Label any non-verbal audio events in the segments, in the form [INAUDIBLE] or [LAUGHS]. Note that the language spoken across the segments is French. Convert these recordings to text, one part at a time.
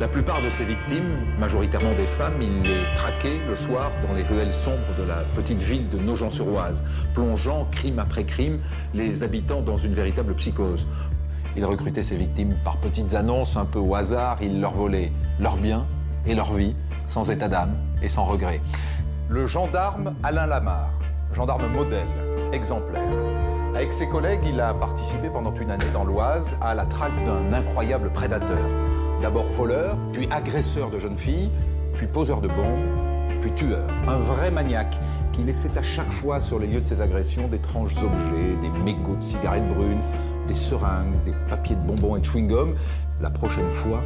La plupart de ses victimes, majoritairement des femmes, il les traquait le soir dans les ruelles sombres de la petite ville de Nogent-sur-Oise, plongeant crime après crime les habitants dans une véritable psychose. Il recrutait ses victimes par petites annonces un peu au hasard, il leur volait leurs biens et leur vie, sans état d'âme et sans regret. Le gendarme Alain Lamar, gendarme modèle, exemplaire. Avec ses collègues, il a participé pendant une année dans l'Oise à la traque d'un incroyable prédateur. D'abord voleur, puis agresseur de jeunes filles, puis poseur de bombes, puis tueur. Un vrai maniaque qui laissait à chaque fois sur les lieux de ses agressions d'étranges objets, des mégots de cigarettes brunes, des seringues, des papiers de bonbons et de chewing-gum. La prochaine fois,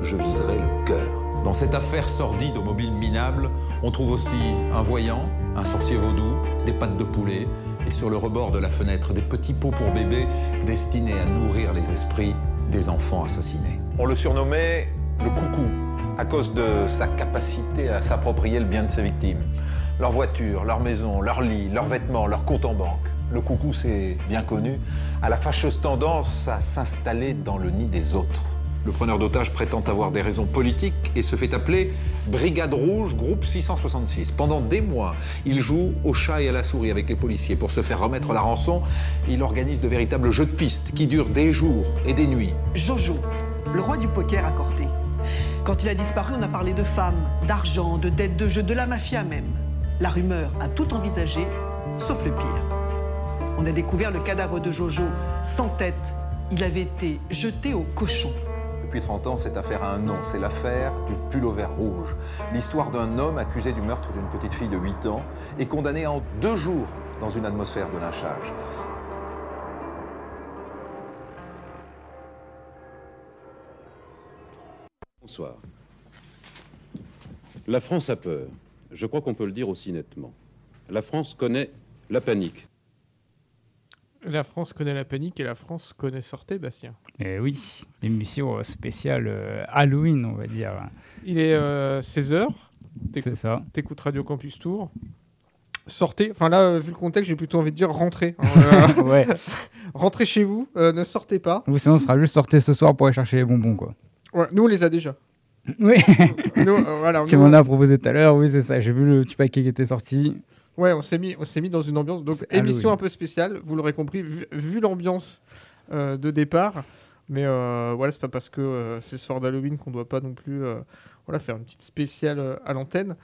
je viserai le cœur. Dans cette affaire sordide aux mobiles minables, on trouve aussi un voyant, un sorcier vaudou, des pattes de poulet, et sur le rebord de la fenêtre, des petits pots pour bébés destinés à nourrir les esprits des enfants assassinés. On le surnommait le coucou, à cause de sa capacité à s'approprier le bien de ses victimes. Leur voiture, leur maison, leur lit, leurs vêtements, leur compte en banque. Le coucou, c'est bien connu, a la fâcheuse tendance à s'installer dans le nid des autres. Le preneur d'otages prétend avoir des raisons politiques et se fait appeler Brigade Rouge Groupe 666. Pendant des mois, il joue au chat et à la souris avec les policiers. Pour se faire remettre la rançon, il organise de véritables jeux de piste qui durent des jours et des nuits. Jojo, le roi du poker à Corté. Quand il a disparu, on a parlé de femmes, d'argent, de dettes de jeu, de la mafia même. La rumeur a tout envisagé, sauf le pire. On a découvert le cadavre de Jojo, sans tête. Il avait été jeté au cochon. Depuis 30 ans, cette affaire a un nom, c'est l'affaire du pullover rouge. L'histoire d'un homme accusé du meurtre d'une petite fille de 8 ans et condamné en deux jours dans une atmosphère de lynchage. Bonsoir. La France a peur. Je crois qu'on peut le dire aussi nettement. La France connaît la panique. La France connaît la panique et la France connaît Sortez, Bastien. Eh oui, émission spéciale euh, Halloween, on va dire. Il est 16h. C'est ça. T'écoutes Radio Campus Tour. Sortez, enfin là, euh, vu le contexte, j'ai plutôt envie de dire rentrez. hein, [LAUGHS] euh, ouais. [LAUGHS] rentrez chez vous, euh, ne sortez pas. Ou sinon, on sera juste sorti ce soir pour aller chercher les bonbons, quoi. Ouais, nous, on les a déjà. Oui. Nous, euh, voilà, [LAUGHS] nous, m'en as proposé tout à l'heure, oui, c'est ça. J'ai vu le petit paquet qui était sorti. Ouais, on s'est mis, on s'est mis dans une ambiance. Donc, émission un peu spéciale, vous l'aurez compris, vu, vu l'ambiance euh, de départ. Mais euh, voilà, c'est pas parce que euh, c'est le soir d'Halloween qu'on doit pas non plus euh, voilà, faire une petite spéciale euh, à l'antenne.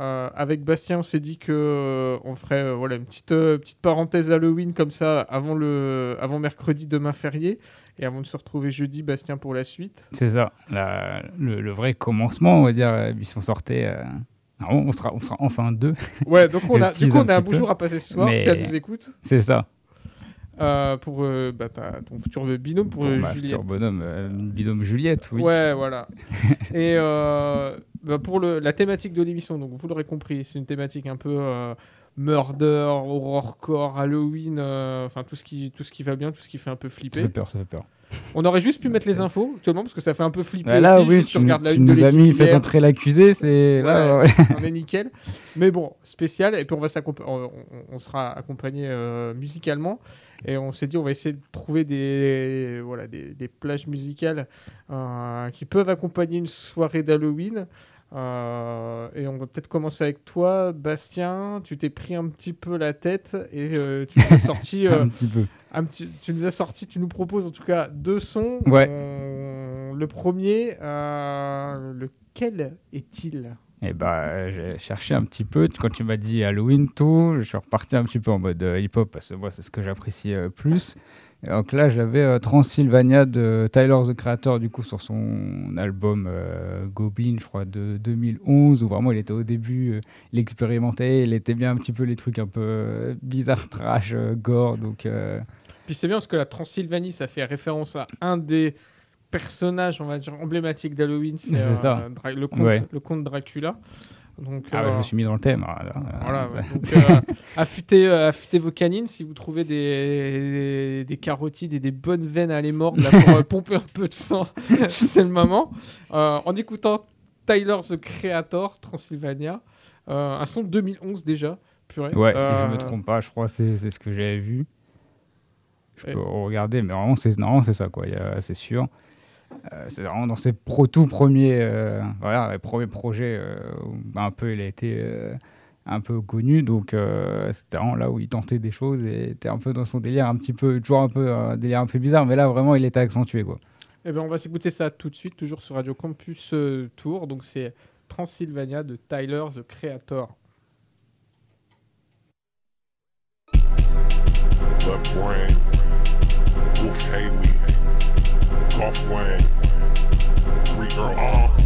Euh, avec Bastien, on s'est dit que euh, on ferait euh, voilà, une petite, petite parenthèse Halloween comme ça avant, le, avant mercredi, demain férié. Et avant de se retrouver jeudi, Bastien pour la suite. C'est ça. La- le, le vrai commencement, on va dire, sortait. euh, alors, on, sera, on sera enfin deux. Ouais, donc on [LAUGHS] a, du coup, un on a un peu. bonjour à passer ce soir si elle nous écoute. C'est ça. Euh, pour euh, bah, ton futur binôme, pour, Pour euh, ma Juliette. bonhomme, binôme Juliette, oui. Ouais, voilà. [LAUGHS] Et bah, pour le, la thématique de l'émission, donc vous l'aurez compris, c'est une thématique un peu murder, horrorcore, Halloween, euh, enfin tout ce qui tout ce qui va bien, tout ce qui fait un peu Ça flipper. fait peur, ça fait peur. On aurait juste pu mettre les infos actuellement parce que ça fait un peu flipper Bah là, aussi. oui, juste tu, regardes la tu une de nous as mis, faites entrer l'accusé, c'est. Là, Ouais, on est nickel. Mais bon, spécial. Et puis on va on, on- on sera accompagné euh, musicalement. Et on s'est dit, on va essayer de trouver des, voilà, des, des plages musicales euh, qui peuvent accompagner une soirée d'Halloween. Euh, et on va peut-être commencer avec toi, Bastien. Tu t'es pris un petit peu la tête et euh, tu nous as [LAUGHS] sorti euh, un petit peu. un petit, tu nous as sorti, tu nous proposes en tout cas deux sons. Ouais. On- le premier, euh, lequel est-il? Et bah, j'ai cherché un petit peu. Quand tu m'as dit Halloween, tout, je suis reparti un petit peu en mode euh, hip-hop parce que moi, c'est ce que j'apprécie euh, plus. Donc là, j'avais euh, Transylvania de Tyler, the Creator, du coup, sur son album euh, Goblin, je crois, de 2011, où vraiment il était au début, euh, il expérimentait, il était bien un petit peu les trucs un peu euh, bizarres, trash, euh, gore. Donc, euh, Puis c'est bien parce que la Transylvanie, ça fait référence à un des personnages, on va dire, emblématiques d'Halloween. C'est euh, le, comte, Ouais. le comte Dracula. Donc, ah, euh, je me suis mis dans le thème. hein, là. Voilà, Ça- [LAUGHS] ouais. Donc, euh, affûtez, euh, affûtez vos canines si vous trouvez des, des, des carotides et des bonnes veines à aller mordre là, pour euh, pomper un peu de sang. [LAUGHS] c'est le moment. Euh, en écoutant Tyler the Creator, Transylvania, euh, un son de 2011 déjà. Purée. Ouais, si Euh, je me trompe pas, je crois que c'est ce que j'avais vu. Je Et- peux regarder, mais normalement c'est ça, quoi. C'est sûr. Euh, c'est vraiment dans ses pro, tout premiers, euh, voilà, les premiers projets euh, où un peu il a été euh, un peu connu. Donc euh, c'était vraiment là où il tentait des choses et était un peu dans son délire, un petit peu, toujours un peu un délire un peu bizarre, mais là vraiment il était accentué quoi. Eh ben, on va s'écouter ça tout de suite, toujours sur Radio Campus euh, Tour. Donc c'est Transylvania de Tyler, The Creator. Left brain, Wolf Haley, Golf Wang, Free Girl. Uh,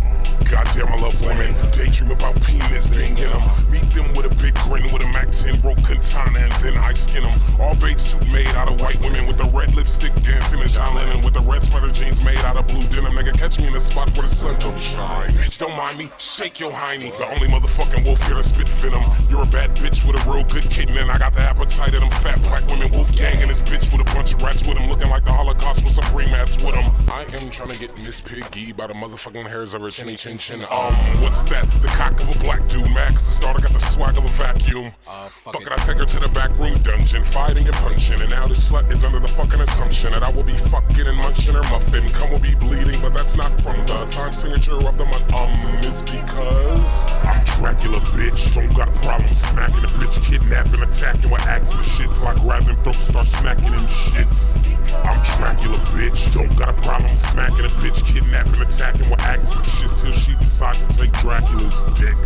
goddamn, I love women. Daydream about penis being in them. Meet them with a big grin with a Mac 10 broke katana and then I skin them. All beige suit made out of white women with the red lipstick dancing as John Lennon with the red sweater jeans made out of blue denim. Nigga, catch me in the spot where the sun don't shine. Bitch, don't mind me. Shake your hiney. The only motherfucking wolf here to spit venom. You're a bad bitch with a real good kitten, and I got the appetite of them fat black women. Wolf gang and this bitch with a bunch of rats with him, looking like the Holocaust with some green mats with him. I am trying to get Miss Piggy by the motherfucking hairs of her chinny chin chin. Um, what's that? The cock of a black dude, man, cause the starter got the swag of a vacuum. fuck, it, I take her to the back room dungeon, fighting and punching, and now this slut is under the fucking assumption that I will be fucking and munching her muffin. Come will be bleeding, but that's not from the time signature of the month. Dracula, bitch. Don't got a problem smacking a bitch, kidnapping, attacking with acts for shit till I grab them throats and start smacking them shits. I'm Dracula, bitch. Don't got a problem smacking a bitch, kidnapping, attacking with acts for shit till she decides to take Dracula's dick.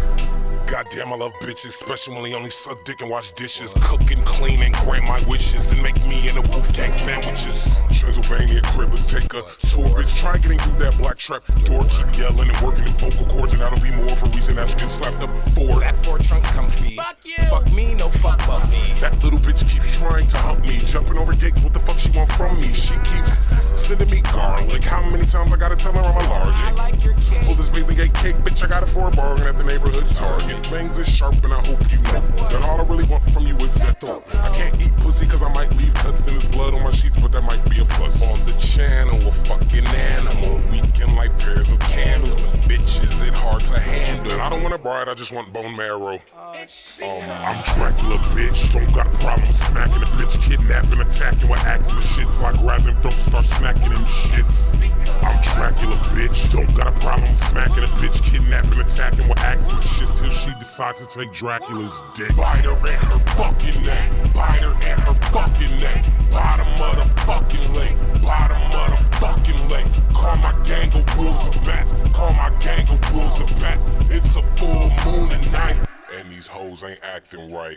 Goddamn, I love bitches, especially when they only suck dick and wash dishes. Cook and clean and grant my wishes and make me and the Wolfgang sandwiches. Transylvania cribbers take a tour, bitch. Try getting through that black trap door. Keep yelling and working in vocal cords, and that'll be more of a reason that you get slapped up before. That four trunks comfy. Fuck you. Fuck me, no fuck Buffy. That little bitch keeps trying to help me, jumping over gates. What the fuck she want from me? She keeps sending me garlic. How many times I gotta tell her I'm I allergic? like your cake. Pull this bathing gate cake, bitch. I got it for a bargain at the neighborhood Target. Things is sharp, and I hope you know that all I really want from you is that throat. I can't eat pussy cause I might leave cuts, then there's blood on my sheets, but that might be a plus. On the channel, a fucking animal, weaken like pairs of candles. But bitch, is it hard to handle? I don't want a bride, I just want bone marrow. Um, I'm Dracula, bitch. Don't got a problem smacking a bitch, kidnapping, attacking with acts for shit till I grab them throats and start smacking them shits. I'm Dracula, bitch. Don't got a problem smacking a bitch, kidnapping, attacking with for shit till she decides to take Dracula's dick. Bite her and her fucking neck. Bite her and her fucking neck. Bottom of the fucking leg. Bottom of the fucking leg. Call my gang of wolves of bats. Call my gang of wolves of bats. It's a full moon tonight. And these hoes ain't acting right.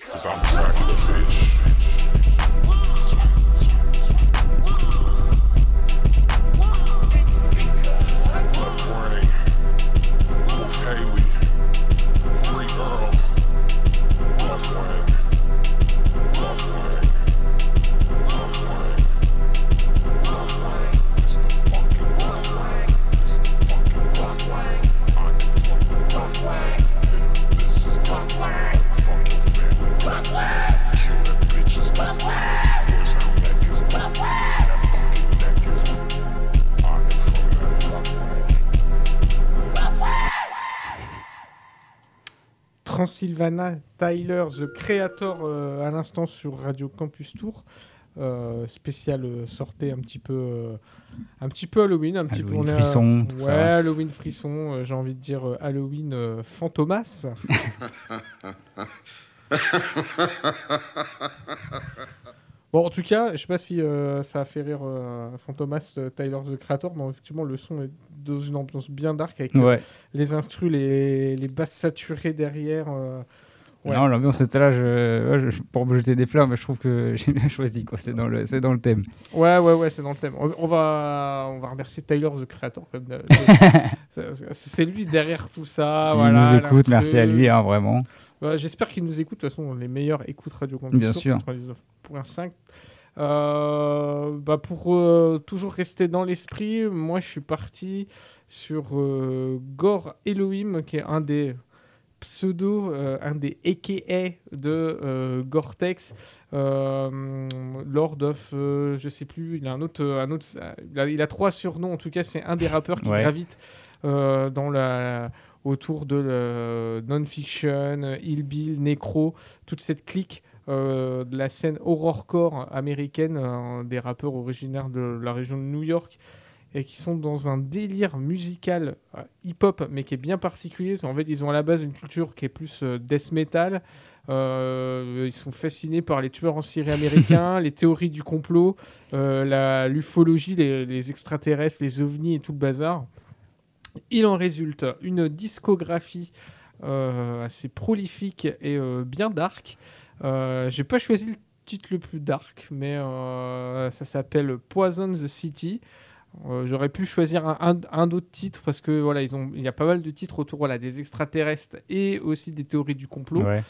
Cause I'm Dracula, bitch. Haley. Free Earl. Transylvania Tyler, The Creator, euh, à l'instant sur Radio Campus Tour. Euh, spécial euh, sortait un petit peu euh, un petit peu Halloween un petit Halloween peu on est à- frisson, tout ouais ça. Halloween frisson euh, j'ai envie de dire euh, Halloween euh, Fantomas [LAUGHS] bon en tout cas je sais pas si euh, ça a fait rire euh, Fantomas euh, Tyler the Creator mais effectivement le son est dans une ambiance bien dark avec Ouais. les instrus les, les basses saturées derrière Ouais. Non, l'ambiance était là. Je, ouais, je- pour me jeter des fleurs, mais je trouve que [LAUGHS] j'ai bien choisi. quoi. C'est dans le, c'est dans le thème. Ouais, ouais, ouais, c'est dans le thème. On, on va, on va remercier Tyler, the creator. comme [LAUGHS] c'est- c'est lui derrière tout ça. S'il voilà, nous écoute, l'instru. merci à lui, hein, vraiment. Ouais, J'espère qu'il nous écoute. De toute façon, les meilleurs écoutent Radio Campus Bien sûr. 99.5. Euh, bah pour euh, toujours rester dans l'esprit, moi je suis parti sur euh, Gore Elohim, qui est un des pseudo, un des AKA de Gore-Tex, Lord of, je sais plus, il a un autre, un autre, il a, il a trois surnoms en tout cas, c'est un des rappeurs qui Ouais. gravite dans la, autour de le non-fiction, Ill Bill, Necro, toute cette clique euh, de la scène horrorcore américaine, euh, des rappeurs originaires de la région de New York. et qui sont dans un délire musical euh, hip-hop, mais qui est bien particulier. En fait, ils ont à la base une culture qui est plus euh, death metal. Euh, ils sont fascinés par les tueurs en série américains, [LAUGHS] les théories du complot, euh, la l'ufologie, les, les extraterrestres, les ovnis et tout le bazar. Il en résulte une discographie euh, assez prolifique et euh, bien dark. Euh, J'ai pas choisi le titre le plus dark, mais ça s'appelle Poison the City. Euh, J'aurais pu choisir un, un, un autre titre parce que voilà, ils ont, il y a pas mal de titres autour voilà, des extraterrestres et aussi des théories du complot. Ouais.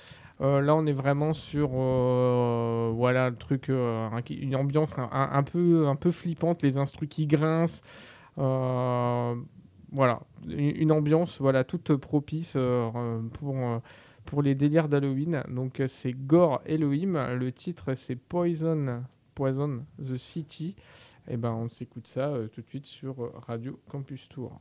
Euh, là, on est vraiment sur euh, voilà le truc, un- une ambiance un, peu un peu flippante, les instrus qui grincent, voilà une, ambiance voilà toute propice euh, pour euh, pour les délires d'Halloween. Donc euh, c'est Gore Elohim, le titre c'est Poison Poison the City. Et ben on s'écoute ça tout de suite sur Radio Campus Tour.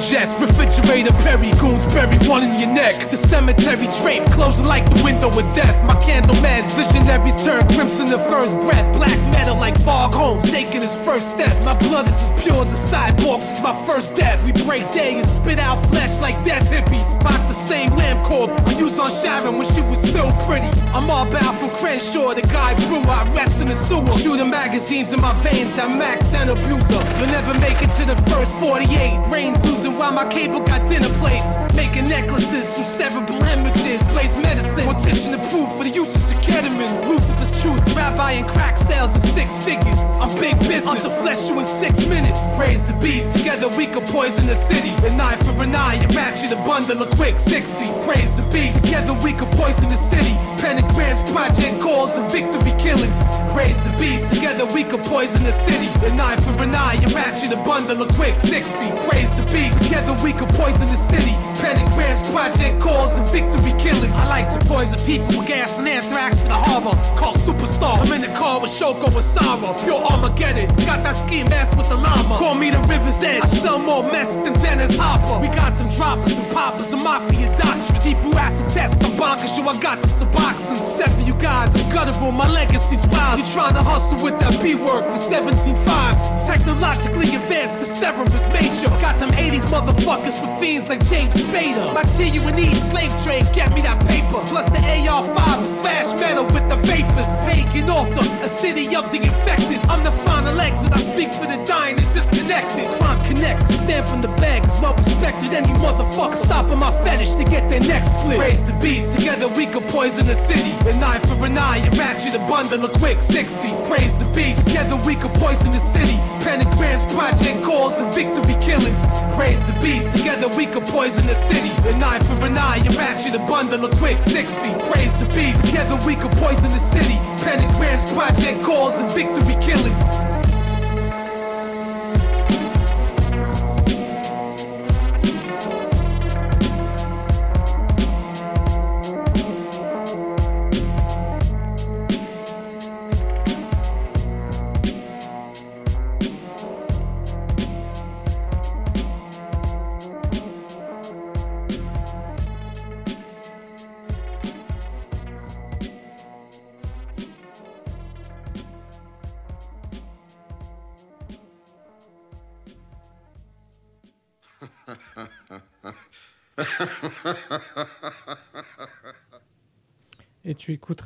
Jets, refrigerator goons, bury one in your neck. The cemetery drape closing like the window of death. My candle mass visionaries turn crimson the first breath. Black metal like fog home, taking his first steps. My blood is as pure as a sidewalk, is my first death. We break day and spit out flesh like death hippies. Rock the same lamb corp I used on Sharon when she was still pretty. I'm all bound from Crenshaw, the guy brewer. I rest in the sewer. Shooting magazines in my veins, that Mac 10 abuser. You'll never make it to the first 48. Brains losing while my cable got dinner plates. Making necklaces from cerebral hemorrhages. Blaze medicine. Mortician approved for the usage of ketamine. Lucifer's truth. Rabbi and crack sales in six figures. I'm big business. I'll flesh you in six minutes. Raise the beast. Together we could poison the city. An eye for an eye. And match you the bundle of quick 60. Praise the beast. Together we could poison the city. Pentagrams, project calls, and victory killings. Raise the beast. Together we could poison the city. An eye for an eye. You the bundle of quick 60. Raise the beast. Together we could poison the city. Pentagrams, project calls, and victory killings. I like to poison people with gas and anthrax for the harbor. Call Superstar. I'm in the car with Shoko and Sama. Pure Armageddon. Got that ski mask with the llama. Call me the river's edge. I sell more mess than Dennis Hopper. We got them droppers and poppers and mafia doctrines. Deep acid test. I'm bonkers. Yo, I got them suboxons. Except for you guys, I'm guttural. My legacy's wild. You trying to hustle with that B work for 17.5. Technologically advanced, the serum is major. Got them 80s motherfuckers for fiends like James Spader. My T you and E slave trade, get me that paper. Plus the AR5 is thrash metal with the vapors. Pagan altar, a city of the infected. I'm the final exit, I speak for the dying and disconnected. Crime connects, stamp on the bag is respected. Any motherfucker stopping my fetish to get their neck split. Raise the beast, together we could poison the city. An eye for an eye, and match you the bundle of quick 60. Praise the beast, together we could poison the city. Pentagrams, project calls, and victory killings. Praise the beast, together we could poison the city. An eye for an eye, and match you the bundle of quick 60. Praise the beast, together we could poison the city. Pentagrams, project calls, and victory killings.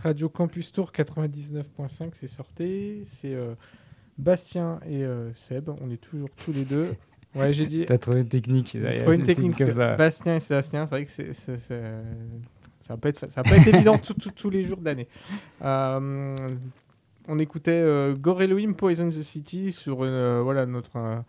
Radio Campus Tour 99.5, c'est sorti. C'est euh, Bastien et euh, Seb, on est toujours tous les deux. [LAUGHS] Ouais, j'ai dit. T'as trouvé une technique. Derrière, trouvé une technique. comme ça. Bastien et Sébastien, c'est vrai que c'est, c'est- c'est- ça va pas être, ça va pas être évident tout- tout- tous les jours d'année. Euh, on écoutait euh, Gore Elohim Poison the City sur voilà notre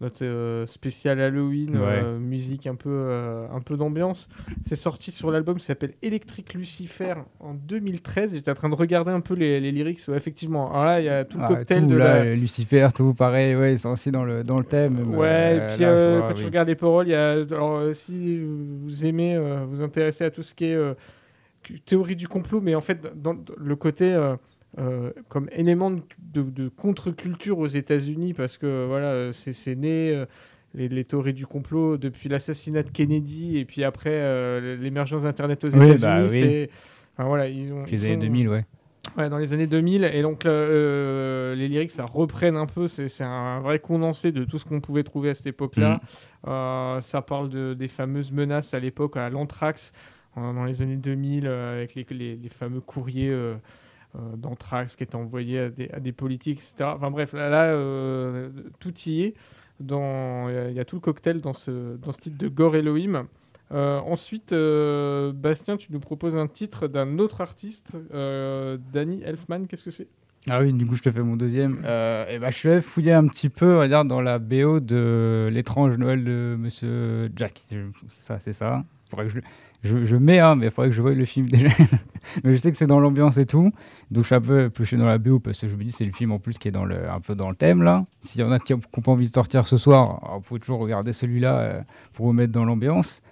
notre euh, spécial Halloween, euh, musique un peu euh, un peu d'ambiance. C'est sorti sur l'album qui s'appelle Electric Lucifer en 2013. J'étais en train de regarder un peu les, les lyrics. Ouais, effectivement, alors là il y a tout le Ah, cocktail tout, de là, la, Lucifer, tout pareil, ouais, ils sont aussi dans le, dans le thème. Ouais, euh, et puis là, je euh, vois, quand tu regardes les paroles, il y a, alors, euh, si vous aimez, euh, vous intéressez à tout ce qui est euh, théorie du complot, mais en fait, dans le côté euh, comme élément de, contre-culture aux États-Unis, parce que voilà, c'est né. euh, les, les théories du complot depuis l'assassinat de Kennedy et puis après euh, l'émergence d'Internet aux Oui, États-Unis, bah oui. c'est enfin, voilà ils ont les ils années sont- 2000, ouais. Ouais, dans les années 2000. Et donc, les lyrics, ça reprenne un peu. C'est c'est un vrai condensé de tout ce qu'on pouvait trouver à cette époque-là. Euh, ça parle de, des fameuses menaces à l'époque, à l'anthrax, dans les années 2000, euh, avec les, les- les fameux courriers d'anthrax qui étaient envoyés à des, politiques, etc. Enfin bref, là, là, euh, tout y est. Il y a- tout le cocktail dans ce, dans ce titre de Gore Elohim. Euh, ensuite, euh, Bastien, tu nous proposes un titre d'un autre artiste, euh, Danny Elfman. Qu'est-ce que c'est? Ah oui, du coup, je te fais mon deuxième. Euh, et bah, je suis allé fouiller un petit peu, on va dire, dans la BO de L'étrange Noël de Monsieur Jack. C'est ça, c'est ça. Faudrait que je, je, mets, hein, mais il faudrait que je voie le film déjà. [LAUGHS] mais je sais que c'est dans l'ambiance et tout. Donc, je suis un peu épluché dans la BO parce que je me dis, c'est le film en plus qui est un peu dans le thème, là. S'il y en a qui n'ont pas envie de sortir ce soir, vous pouvez toujours regarder celui-là euh, pour vous mettre dans l'ambiance.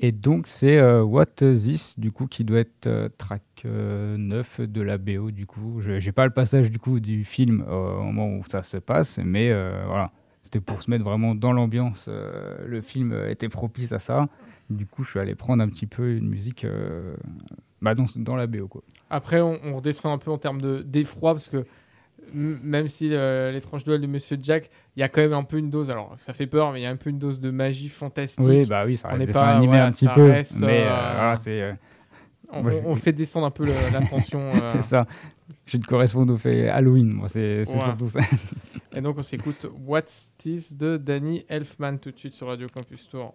Et donc, c'est euh, What This, du coup, qui doit être euh, track euh, 9 de la BO, du coup. Je n'ai pas le passage, du coup, du film euh, au moment où ça se passe, mais euh, voilà. C'était pour se mettre vraiment dans l'ambiance. euh, le film euh, était propice à ça. Du coup, je suis allé prendre un petit peu une musique euh, bah, dans, dans la BO, quoi. Après, on, on redescend un peu en termes de- d'effroi, parce que même si euh, l'étrange duel de Monsieur Jack, il y a quand même un peu une dose, alors ça fait peur, mais il y a un peu une dose de magie fantastique. Oui, bah oui, ça On reste n'est dessin pas- animé un petit peu. reste, mais euh, euh, on, moi, on fait descendre un peu le- la tension. [LAUGHS] euh, c'est ça. Je te correspond au fait Halloween, moi, c'est c'est Ouais. surtout ça. et donc on s'écoute What's This de Danny Elfman tout de suite sur Radio Campus Tour.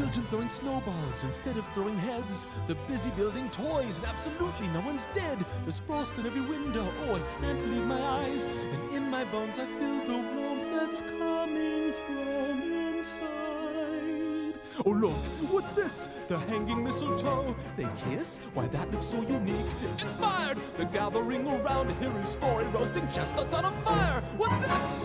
Children throwing snowballs instead of throwing heads. They're busy building toys and absolutely no one's dead. There's frost in every window. Oh, I can't believe my eyes. And in my bones I feel the warmth that's coming from inside. Oh, look, what's this? The hanging mistletoe. They kiss? Why, that looks so unique. Inspired! They're gathering around to hear his story, roasting chestnuts on a fire. What's this?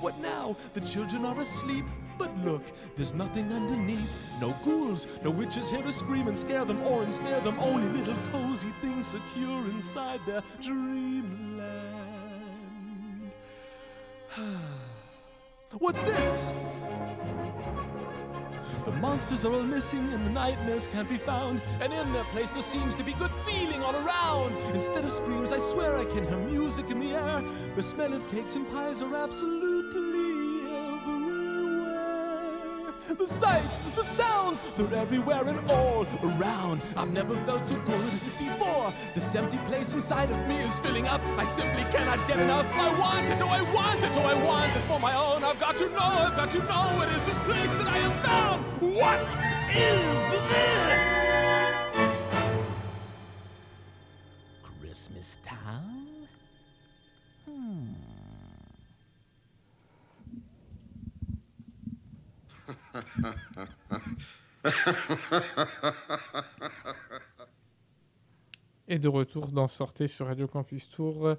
What now? The children are asleep. But look, there's nothing underneath. No ghouls, no witches here to scream and scare them or ensnare them. Only little cozy things secure inside their dreamland. [SIGHS] What's this? The monsters are all missing and the nightmares can't be found. And in their place there seems to be good feeling all around. Instead of screams, I swear I can hear music in the air. The smell of cakes and pies are absolutely The sights, the sounds, they're everywhere and all around. I've never felt so good before. This empty place inside of me is filling up. I simply cannot get enough. I want it, oh I want it, oh I want it for my own. I've got to know, I've got to know It is this place that I have found. What is this? Et de retour dans Sortez sur Radio Campus Tour,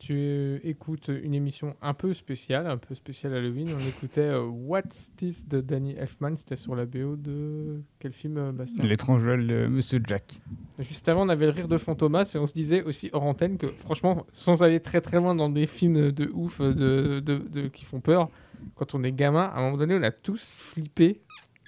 tu écoutes une émission un peu spéciale, un peu spéciale Halloween. On écoutait euh, What's This de Danny Elfman, c'était sur la BO de quel film, euh, Bastien? L'étrange Monsieur Jack. Juste avant, on avait le rire de Fantomas et on se disait aussi hors antenne que, franchement, sans aller très très loin dans des films de ouf de, de- de- qui font peur, quand on est gamin, à un moment donné, on a tous flippé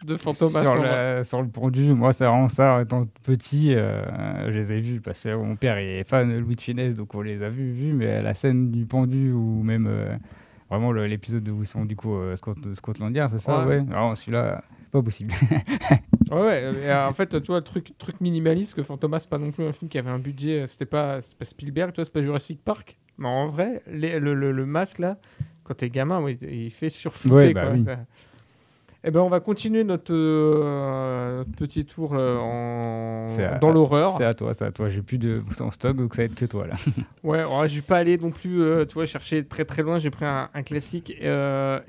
de Fantomas. sur, la- sur le pendu, moi, c'est vraiment ça. Étant petit, euh, je les ai vus parce que mon père est fan de Louis de Finesse, donc on les a vus, vus mais la scène du pendu ou même euh, vraiment l'épisode où ils sont du coup euh, Scot- Scotlandiens, c'est ça? Ouais. Ouais. Alors celui-là, pas possible. Ouais, ouais, euh, en fait, tu vois, le truc, truc minimaliste que Fantomas, c'est pas non plus un film qui avait un budget, c'était pas, Spielberg, tu vois, c'est pas Jurassic Park? Mais en vrai, les- le, le- le masque là, quand t'es gamin, ouais, il fait surflipper. Ouais, bah quoi. oui. Et ben, on va continuer notre, euh, notre petit tour euh, en... C'est à- dans l'horreur. C'est à toi, c'est à toi. J'ai plus de en stock, donc ça va être que toi là. [LAUGHS] Ouais, alors, je vais pas aller non plus, euh, tu vois, chercher très très loin. J'ai pris un, un classique,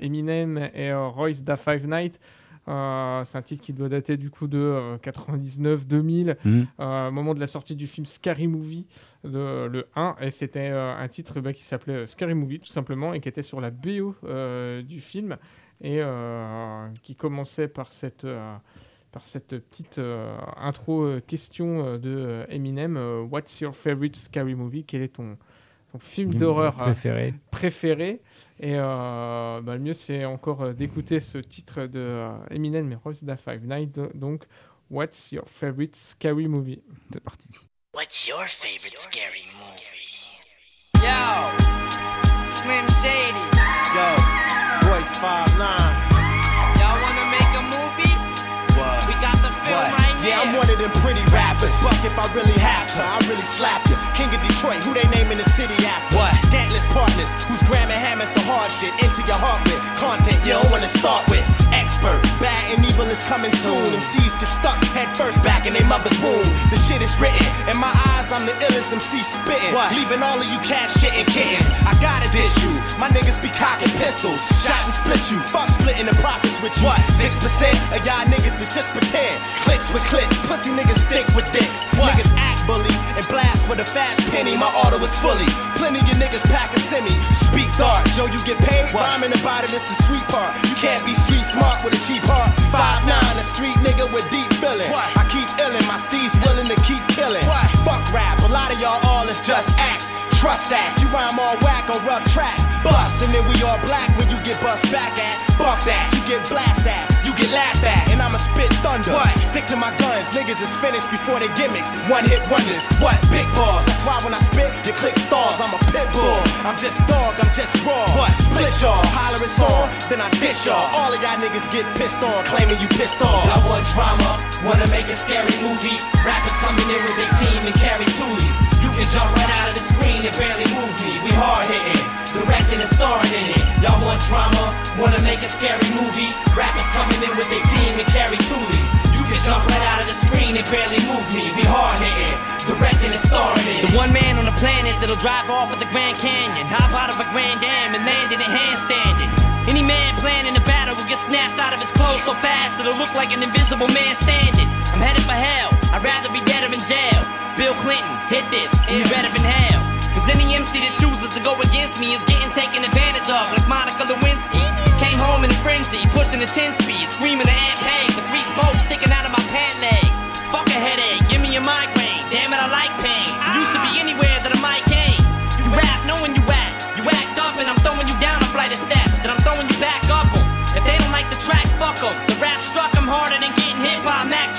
Eminem et Royce da Five Night. Euh, c'est un titre qui doit dater du coup de 99-2000, Mhm. euh, moment de la sortie du film Scary Movie, le 1, et c'était euh, un titre bah, qui s'appelait euh, Scary Movie tout simplement, et qui était sur la BO euh, du film, et euh, qui commençait par cette... euh, par cette petite euh, intro euh, question euh, de euh, Eminem, euh, What's your favorite scary movie? Quel est ton, ton film d'horreur euh, préféré. préféré Et euh, bah, le mieux, c'est encore euh, d'écouter ce titre de euh, Eminem et Royce da Five Night. do- Donc, What's your favorite scary movie? C'est parti. What's your favorite scary movie? Yo, Slim Shady. Yo, Royce 5'9. Yeah. I'm one of them pretty rappers. Fuck if I really have to, I really slap you. King of Detroit, who they name in the city after? What? Scantless partners, who's gramming hammers the hard shit into your heart with content you don't wanna start with. Expert, bad and evil is coming soon. MCs get stuck head first back in their mother's womb. The shit is written. In my eyes, I'm the illest MC spitting. What? Leaving all of you cats shitting kittens. I gotta dish you. My niggas be cocking pistols. Shot and split you. Fuck splitting the profits with you. What? 6% of y'all niggas is just pretend. Clicks with clicks. Pussy niggas stick with dicks. What? Niggas act bully and blast for the fast penny. My auto is fully. Plenty of niggas pack a semi. Speak dark. Yo, you get paid. Rhyming about it is the sweet part. You can't be street smart with a cheap heart. Five nine, a street nigga with deep feeling. I keep illin', my steez willing to keep killing. Fuck rap, a lot of y'all all is just acts. Trust that, you rhyme all whack on rough tracks. Bust, and then we all black when you get bust back at. Fuck that, you get blast at, you get laughed at, and I'ma spit thunder. What? Stick to my guns, niggas is finished before they gimmicks. One hit wonders, what? Big balls, that's why when I spit, you click stars. I'm a pit bull, I'm just dog, I'm just raw. What? Split y'all, holler it's on, then I dish y'all. All of y'all niggas get pissed on, claiming you pissed off. Y'all want drama, wanna make a scary movie. Rappers coming in with their team and carry toolies. Can jump right out of the screen and barely move me. We hard hitting, directing and starring in it. Y'all want drama, wanna make a scary movie. Rappers coming in with their team and carry toolies. You can jump right out of the screen and barely move me. We hard hitting, directing and starring in it. The one man on the planet that'll drive off at the Grand Canyon, hop out of a Grand Dam and land in a handstanding. Any man planning a battle will get snatched out of his clothes so fast that it'll look like an invisible man standing. I'm headed for hell. I'd rather be dead or in jail. Bill Clinton, hit this, and you better inhale. Cause any MC that chooses to go against me is getting taken advantage of, like Monica Lewinsky. Came home in a frenzy, pushing a 10 speed, screaming to Aunt Peg with three spokes sticking out of my pant leg. Fuck a headache, give me a migraine. Damn it, I like pain. Used to be anywhere that a mic came. You rap knowing you act. You act up and I'm throwing you down a flight of steps. And I'm throwing you back up 'em. If they don't like the track, fuck 'em. The rap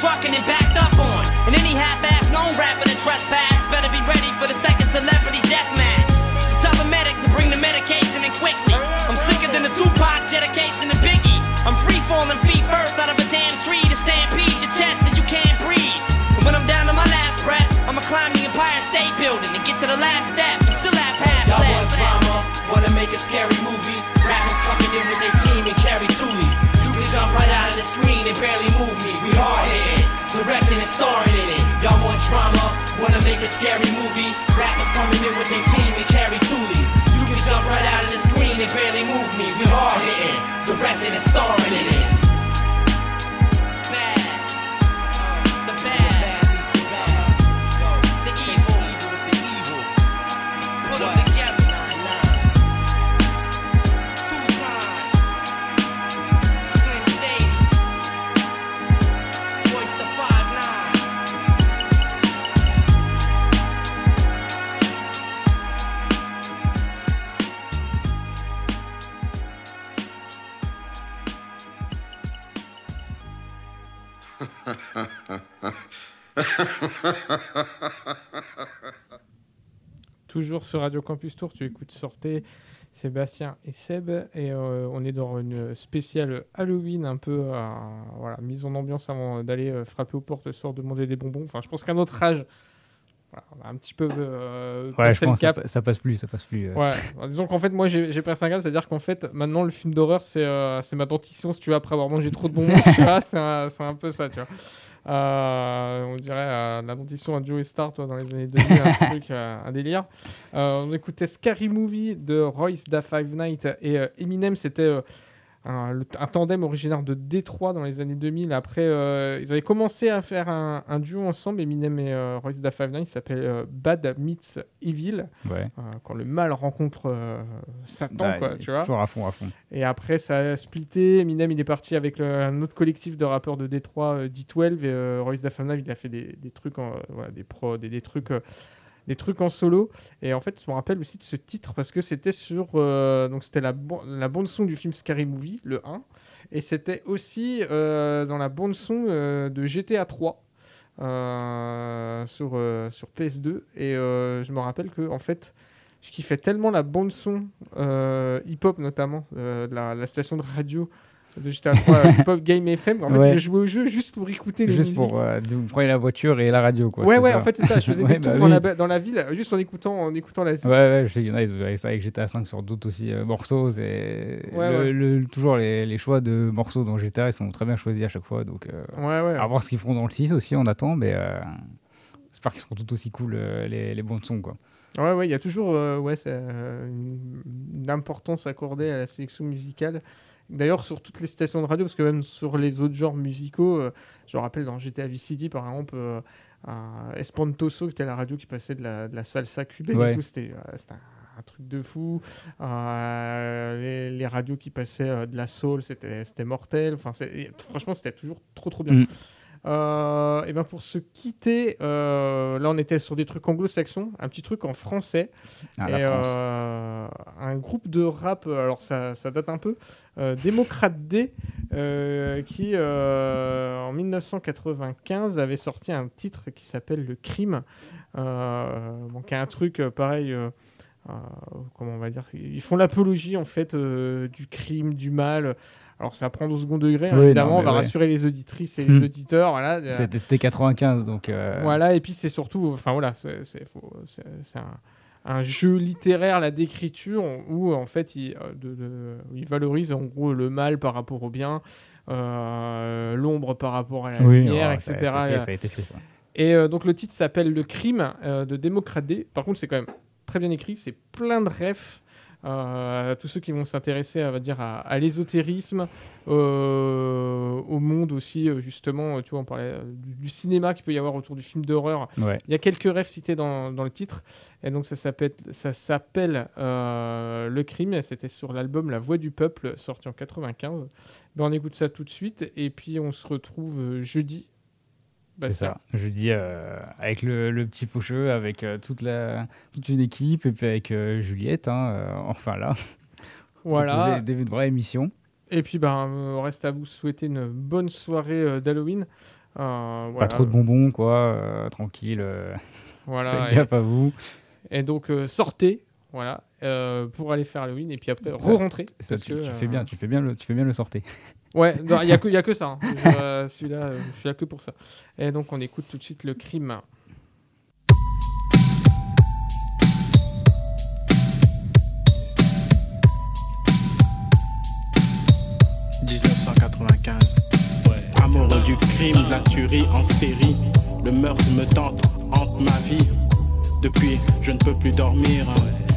by a Mack truck and backed up on. And any half-ass known rapper that trespass better be ready for the second celebrity death match. So tell the medic to bring the medication in quickly. I'm sicker than the Tupac dedication to Biggie. I'm free falling feet first out of a damn tree to stampede your chest and you can't breathe. And when I'm down to my last breath, I'ma climb the Empire State Building and get to the last step still have half Y'all want drama, wanna make a scary movie. Rappers coming in with their team and carry toolies. You can jump right out of the screen and barely move me. And starring in it. Y'all want drama, wanna make a scary movie. Rappers coming in with their team and carry toolies. You can jump right out of the screen and barely move me. We hard hitting, directing and starring in it. Toujours sur Radio Campus Tour, tu écoutes Sortez, Sébastien et Seb, et euh, on est dans une spéciale Halloween, un peu euh, voilà, mise en ambiance avant d'aller euh, frapper aux portes ce soir, demander des bonbons. Enfin, je pense qu'à notre âge, voilà, on a un petit peu euh, Ouais, je pense le cap. ça, ça passe plus, ça passe plus. euh. Ouais, Alors, disons qu'en fait, moi j'ai passé un cap, c'est-à-dire qu'en fait, maintenant le film d'horreur, c'est euh, ma dentition, si tu veux, après avoir mangé trop de bonbons, [LAUGHS] tu vois, c'est un, c'est un peu ça, tu vois. Euh, on dirait euh, la dentition à Joey Star, toi, dans les années 2000, un [LAUGHS] truc, euh, un délire. On écoutait Scary Movie de Royce da Five Night et Eminem, c'était un, tandem originaire de Détroit dans les années 2000. Après, euh, ils avaient commencé à faire un, un duo ensemble, Eminem et euh, Royce da Five qui s'appelle euh, Bad Meets Evil. Ouais. Quand le mal rencontre Satan, quoi, il tu vois. Toujours à fond, à fond. Et après, ça a splitté. Eminem, il est parti avec le- un autre collectif de rappeurs de Détroit, euh, D12. Et Royce da Five il a fait des, des trucs, en, voilà, des prods, des, des trucs. Des trucs en solo. Et en fait je me rappelle aussi de ce titre parce que c'était sur euh, donc c'était la, la bande son du film Scary Movie le 1 et c'était aussi euh, dans la bande son euh, de GTA 3 euh, sur, sur PS2 et je me rappelle que en fait je kiffais tellement la bande son hip-hop notamment de la station de radio de GTA 3 euh, hip-hop game FM en fait Ouais. j'ai joué au jeu juste pour écouter les Juste musiques pour euh, vous prenez la voiture et la radio, quoi. ouais ouais ça. en fait c'est ça je faisais [LAUGHS] Ouais, des tours bah dans, oui. la, ba- dans la ville juste en écoutant en écoutant la Ouais, zik. ouais, je sais, il y en a, ils avaient ça avec GTA 5 sur d'autres aussi euh, morceaux. C'est Ouais, le- ouais. le- toujours les, les choix de morceaux dans GTA, ils sont très bien choisis à chaque fois. Donc, euh, Ouais, ouais. à voir ce qu'ils feront dans le 6 aussi, on attend, mais euh, j'espère qu'ils seront tout aussi cool, euh, les, les bandes sons, quoi. Ouais, ouais, il y a toujours ouais, une importance accordée à la sélection musicale. D'ailleurs, sur toutes les stations de radio, parce que même sur les autres genres musicaux, euh, je me rappelle dans GTA Vice City, par exemple, euh, un Espantoso, qui était la radio qui passait de la, de la salsa cubaine, Ouais. c'était, euh, un, un truc de fou. Euh, les, les radios qui passaient de la soul, c'était, mortel. Enfin, franchement, c'était toujours trop, trop bien. Mm. Euh, et ben pour se quitter, euh, là on était sur des trucs anglo-saxons, un petit truc en français. Ah, et euh, un groupe de rap, alors ça, ça date un peu, Démocrate D, qui en 1995 avait sorti un titre qui s'appelle Le Crime. Donc un truc pareil. comment on va dire Ils font l'apologie en fait du crime, du mal. Alors ça prend au second degré, Oui, évidemment, non, on va ouais. rassurer les auditrices et [LAUGHS] les auditeurs. Voilà, Euh, C'était c'était 95, donc. euh, voilà, et puis c'est surtout, enfin voilà, c'est un, un jeu littéraire, la d'écriture, où en fait il, euh, de- de- il valorise en gros le mal par rapport au bien, euh, l'ombre par rapport à la Oui, lumière, ouais, etc. ça a été fait, ça a été fait, ça. Et euh, donc le titre s'appelle Le crime de Démocrate D. Par contre, c'est quand même très bien écrit, c'est plein de refs. Euh, tous ceux qui vont s'intéresser dire, à, à l'ésotérisme, euh, au monde aussi, euh, justement, tu vois, on parlait du, cinéma qu'il peut y avoir autour du film d'horreur. Ouais. Il y a quelques rêves cités dans, dans le titre, et donc ça s'appelle, ça s'appelle Le Crime, c'était sur l'album La Voix du Peuple, sorti en 95. Ben, on écoute ça tout de suite, et puis on se retrouve euh, C'est Bastien. ça. Je dis euh, avec le, le petit faucheux, avec euh, toute, la, toute une équipe, et puis avec euh, Juliette, hein, euh, enfin là. [LAUGHS] Voilà. Des, des vraies émissions. Et puis, ben, euh, reste à vous souhaiter une bonne soirée euh, d'Halloween. Euh, Pas trop de bonbons, quoi. euh, tranquille. euh, Voilà. [LAUGHS] Faites et- gaffe à vous. Et donc, euh, sortez, voilà, euh, pour aller faire Halloween, et puis après, re-rentrer. Ça, parce tu, que, tu euh, fais bien, tu fais bien le, tu fais bien le sortir. [LAUGHS] Ouais, il n'y a, que- y a que ça. hein. Je, [LAUGHS] euh, Celui-là, euh, je suis là que pour ça. Et donc, on écoute tout de suite le crime. 1995. Amoureux du crime, de la tuerie en série. Le meurtre me tente, hante ma vie. Depuis, je ne peux plus dormir.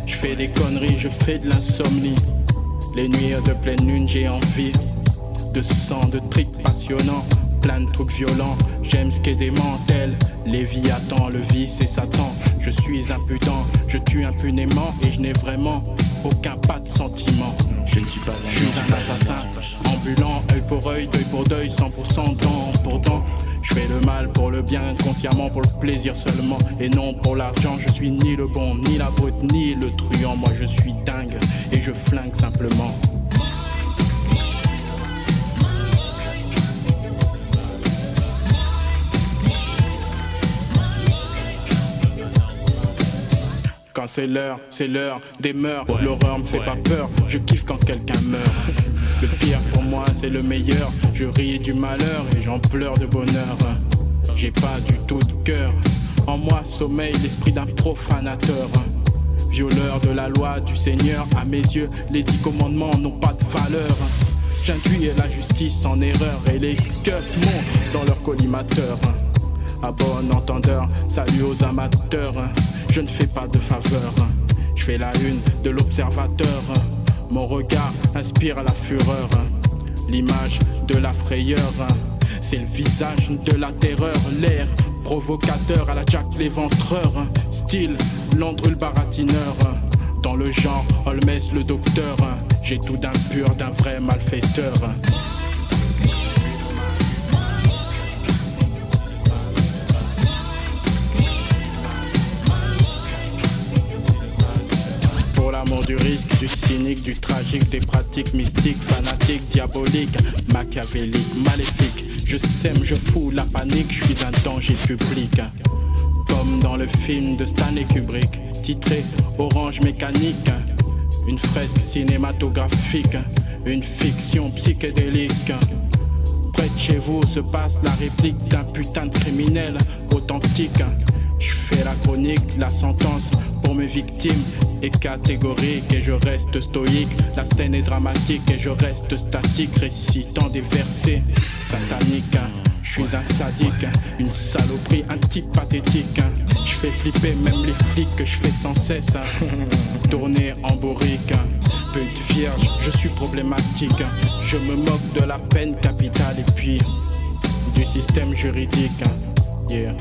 Je fais des conneries, je fais de l'insomnie. Les nuits de pleine lune, j'ai envie de sang, de tripes passionnants. Plein de trucs violents, j'aime ce qu'est des mantelles. Léviathan, le vice et Satan. Je suis impudent, je tue impunément et je n'ai vraiment aucun pas de sentiment. Je ne suis pas un, je suis un assassin ambulant, œil pour œil, deuil pour deuil, 100% dent pour dent. Je fais le mal pour le bien, consciemment pour le plaisir seulement et non pour l'argent. Je suis ni le bon, ni la brute, ni le truand. Moi je suis dingue et je flingue simplement. « c'est l'heure, c'est l'heure des mœurs. L'horreur me fait pas peur, je kiffe quand quelqu'un meurt. [LAUGHS] Le pire pour moi, c'est le meilleur. Je ris du malheur et j'en pleure de bonheur. J'ai pas du tout de cœur. En moi sommeille l'esprit d'un profanateur. Violeur de la loi du Seigneur, à mes yeux, les dix commandements n'ont pas de valeur. J'induis la justice en erreur et les keufs montent dans leur collimateur. À bon entendeur, salut aux amateurs. Je ne fais pas de faveur. Je fais la une de l'observateur. Mon regard inspire la fureur. L'image de la frayeur. C'est le visage de la terreur. L'air provocateur à la Jack l'éventreur. Style Landru le baratineur. Dans le genre Holmes le docteur. J'ai tout d'un pur, d'un vrai malfaiteur. Du risque, du cynique, du tragique, des pratiques mystiques, fanatiques, diaboliques, machiavéliques, maléfiques. Je sème, je fous la panique, je suis un danger public. Comme dans le film de Stanley Kubrick, titré Orange mécanique. Une fresque cinématographique, une fiction psychédélique. Près de chez vous se passe la réplique d'un putain de criminel authentique. Je fais la chronique, la sentence pour mes victimes est catégorique et je reste stoïque. La scène est dramatique et je reste statique, récitant des versets sataniques. Je suis un sadique, une saloperie, un type pathétique. Je fais flipper même les flics que je fais sans cesse. [LAUGHS] Tourner en bourrique, pute vierge, je suis problématique. Je me moque de la peine capitale et puis du système juridique. Yeah.